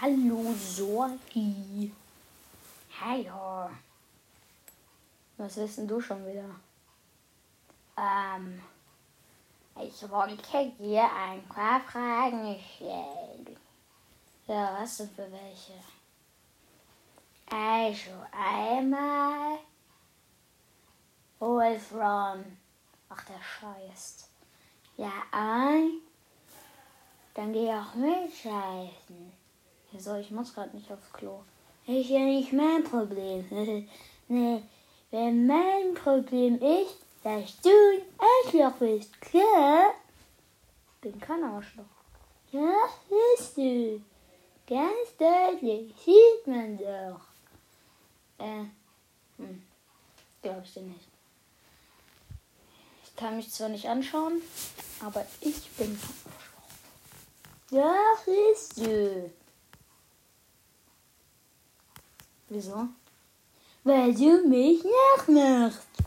Hallo, Sorgi. Hallo. Was willst denn du schon wieder? Ähm, ich wollte dir ein paar Fragen stellen. Ja, was sind für welche? Also, einmal Wolfram. Ach, der scheißt. Ja, ein. Dann geh auch mitscheißen. Wieso? Ich muss gerade nicht aufs Klo. Ist ja nicht mein Problem. nee, wenn mein Problem ist, dass du ein Arschloch bist, klar? Bin kein Arschloch. Ja, bist du. Ganz deutlich. Sieht man doch. Äh, hm. Glaub ich dir nicht. Ich kann mich zwar nicht anschauen, aber ich bin kein Arschloch. Ja, bist du. Wieso? Weil du mich nachmachst.